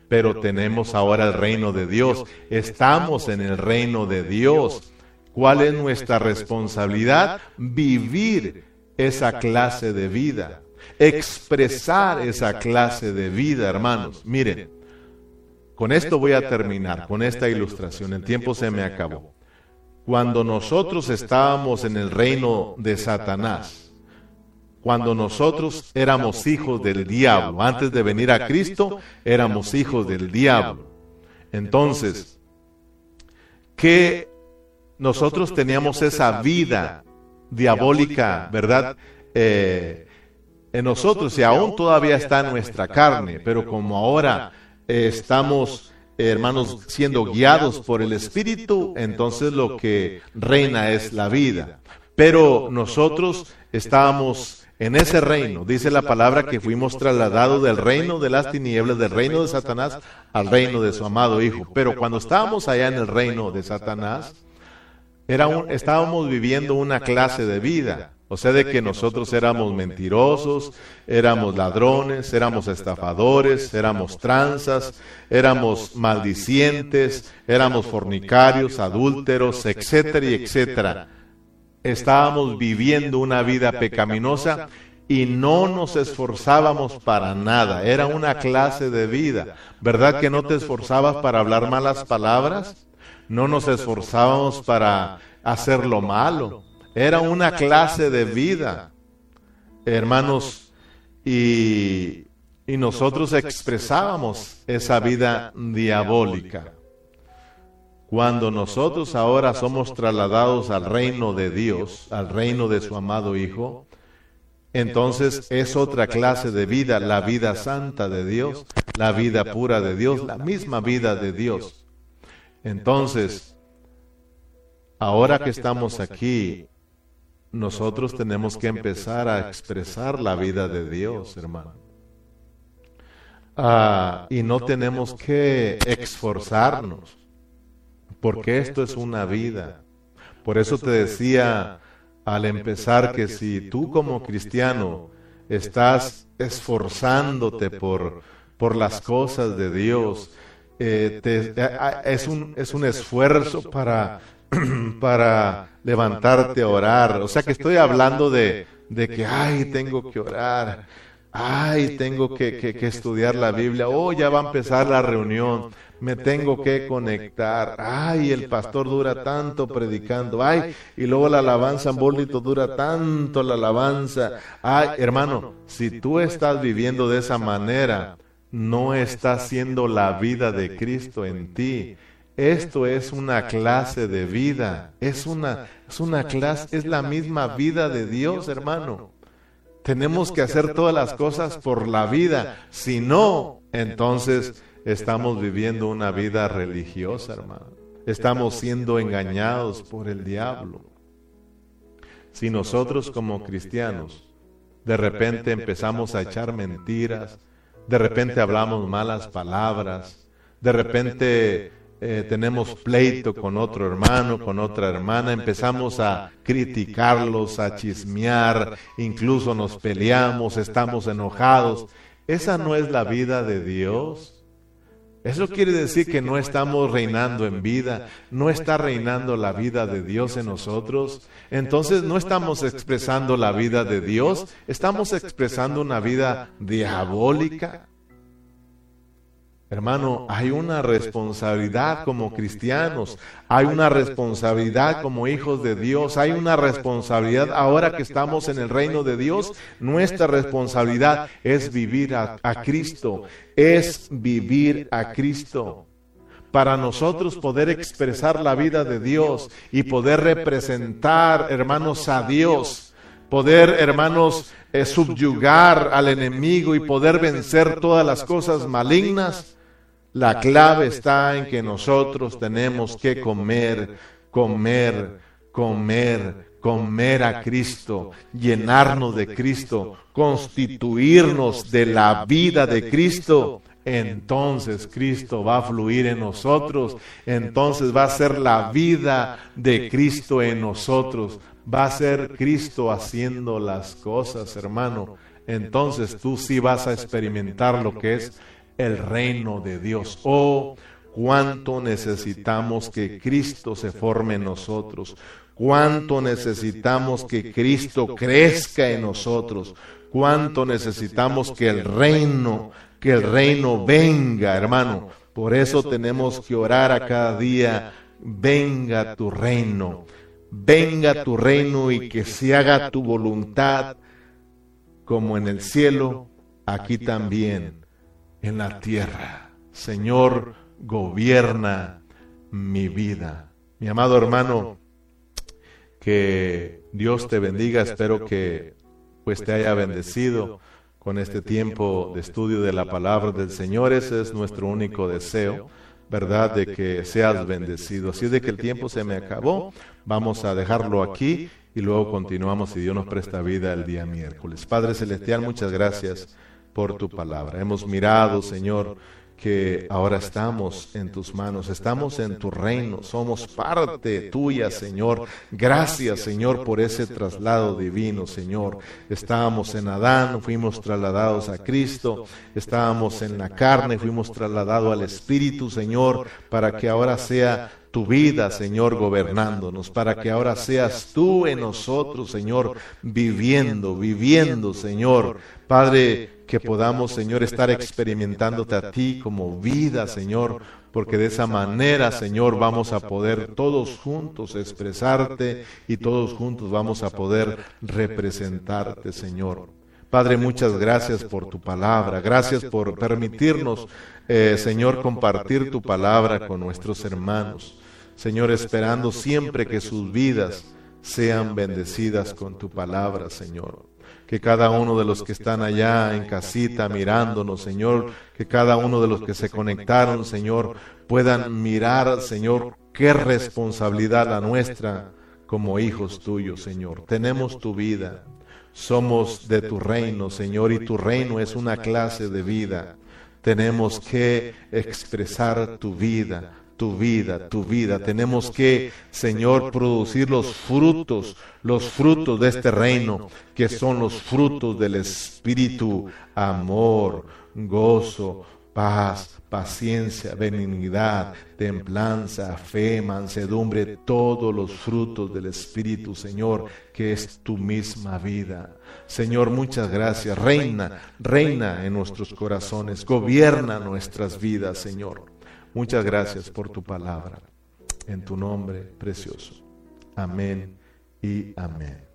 Pero tenemos ahora el reino de Dios, estamos en el reino de Dios. ¿Cuál es nuestra responsabilidad? Vivir esa clase de vida, expresar esa clase de vida, hermanos. Miren, con esto voy a terminar, con esta ilustración. El tiempo se me acabó. Cuando nosotros estábamos en el reino de Satanás, cuando nosotros éramos hijos del diablo, antes de venir a Cristo, éramos hijos del diablo. Entonces, que nosotros teníamos esa vida diabólica, ¿verdad? Eh, en nosotros y aún todavía está en nuestra carne, pero como ahora estamos, hermanos, siendo guiados por el Espíritu, entonces lo que reina es la vida. Pero nosotros estábamos en ese reino. Dice la palabra que fuimos trasladados del reino de las tinieblas, del reino de Satanás, al reino de su amado Hijo. Pero cuando estábamos allá en el reino de Satanás, era un, estábamos viviendo una clase de vida. O sea, de que nosotros éramos mentirosos, éramos ladrones, éramos estafadores, éramos tranzas, éramos maldicientes, éramos fornicarios, adúlteros, etcétera y etcétera. Estábamos viviendo una vida pecaminosa y no nos esforzábamos para nada. Era una clase de vida. ¿Verdad que no te esforzabas para hablar malas palabras? No nos esforzábamos para hacer lo malo era una clase de vida, hermanos, y, nosotros expresábamos esa vida diabólica. Cuando nosotros ahora somos trasladados al reino de Dios, al reino de su amado Hijo, entonces es otra clase de vida, la vida santa de Dios, la vida pura de Dios, la misma vida de Dios. Entonces, ahora que estamos aquí nosotros tenemos que empezar a expresar la vida de Dios, hermano. Ah, y no tenemos que esforzarnos, porque esto es una vida. Por eso te decía al empezar que si tú como cristiano estás esforzándote por, por las cosas de Dios, eh, es, un, es un esfuerzo para, para levantarte a orar. O sea que estoy hablando de, de que, ay, tengo que orar, ay, tengo que, que, estudiar la Biblia, oh, ya va a empezar la reunión, me tengo que conectar, ay, el pastor dura tanto predicando, ay, y luego la alabanza en bolito dura tanto la alabanza, ay, hermano, si tú estás viviendo de esa manera, no está siendo la vida de Cristo en ti. Esto es una clase de vida, es una, es una clase, es la misma vida de Dios, hermano. Tenemos que hacer todas las cosas por la vida, si no, entonces estamos viviendo una vida religiosa, hermano. Estamos siendo engañados por el diablo. Si nosotros como cristianos de repente empezamos a echar mentiras, de repente hablamos malas palabras, de repente eh, tenemos pleito con otro hermano, con otra hermana, empezamos a criticarlos, a chismear, incluso nos peleamos, estamos enojados. Esa no es la vida de Dios. Eso quiere decir que no estamos reinando en vida, no está reinando la vida de Dios en nosotros. Entonces no estamos expresando la vida de Dios, estamos expresando una vida diabólica. Hermano, hay una responsabilidad como cristianos, hay una responsabilidad como hijos de Dios, hay una responsabilidad ahora que estamos en el reino de Dios. Nuestra responsabilidad es vivir a, Cristo, es vivir a Cristo. Para nosotros poder expresar la vida de Dios y poder representar, hermanos, a Dios, poder, hermanos, eh, subyugar al enemigo y poder vencer todas las cosas malignas. La clave está en que nosotros tenemos que comer, comer, comer, comer a Cristo, llenarnos de Cristo, constituirnos de la vida de Cristo. Entonces Cristo va a fluir en nosotros, entonces va a ser la vida de Cristo en nosotros, va a ser Cristo haciendo las cosas, hermano. Entonces tú sí vas a experimentar lo que es el reino de Dios. Oh, cuánto necesitamos que Cristo se forme en nosotros. Cuánto necesitamos que Cristo crezca en nosotros. Cuánto necesitamos que el reino, que el reino venga, hermano. Por eso tenemos que orar a cada día, venga tu reino, venga tu reino y que se haga tu voluntad como en el cielo, aquí también en la tierra. Señor, gobierna mi vida. Mi amado hermano, que Dios te bendiga. Espero que pues te haya bendecido con este tiempo de estudio de la palabra del Señor. Ese es nuestro único deseo, ¿verdad? De que seas bendecido. Así de que el tiempo se me acabó. Vamos a dejarlo aquí y luego continuamos si Dios nos presta vida el día miércoles. Padre Celestial, muchas gracias por tu palabra. Hemos mirado, Señor, que ahora estamos en tus manos, estamos en tu reino, somos parte tuya, Señor. Gracias, Señor, por ese traslado divino, Señor. Estábamos en Adán, fuimos trasladados a Cristo, estábamos en la carne, fuimos trasladados al Espíritu, Señor, para que ahora sea tu vida, Señor, gobernándonos, para que ahora seas tú en nosotros, Señor, viviendo, viviendo, Señor. Padre, que podamos, Señor, estar experimentándote a ti como vida, Señor, porque de esa manera, Señor, vamos a poder todos juntos expresarte y todos juntos vamos a poder representarte, Señor. Padre, muchas gracias por tu palabra, gracias por permitirnos, eh, Señor, compartir tu palabra con nuestros hermanos. Señor, esperando siempre que sus vidas sean bendecidas con tu palabra, Señor que cada uno de los que están allá en casita mirándonos, Señor, que cada uno de los que se conectaron, Señor, puedan mirar, Señor, qué responsabilidad la nuestra como hijos tuyos, Señor. Tenemos tu vida. Somos de tu reino, Señor, y tu reino es una clase de vida. Tenemos que expresar tu vida, tu vida, tu vida. Tenemos que, Señor, producir los frutos, los frutos de este reino, que son los frutos del Espíritu, amor, gozo, paz, paciencia, benignidad, templanza, fe, mansedumbre, todos los frutos del Espíritu, Señor, que es tu misma vida. Señor, muchas gracias. Reina, reina en nuestros corazones, gobierna nuestras vidas, Señor. Muchas gracias por tu palabra. En tu nombre precioso. Amén y amén.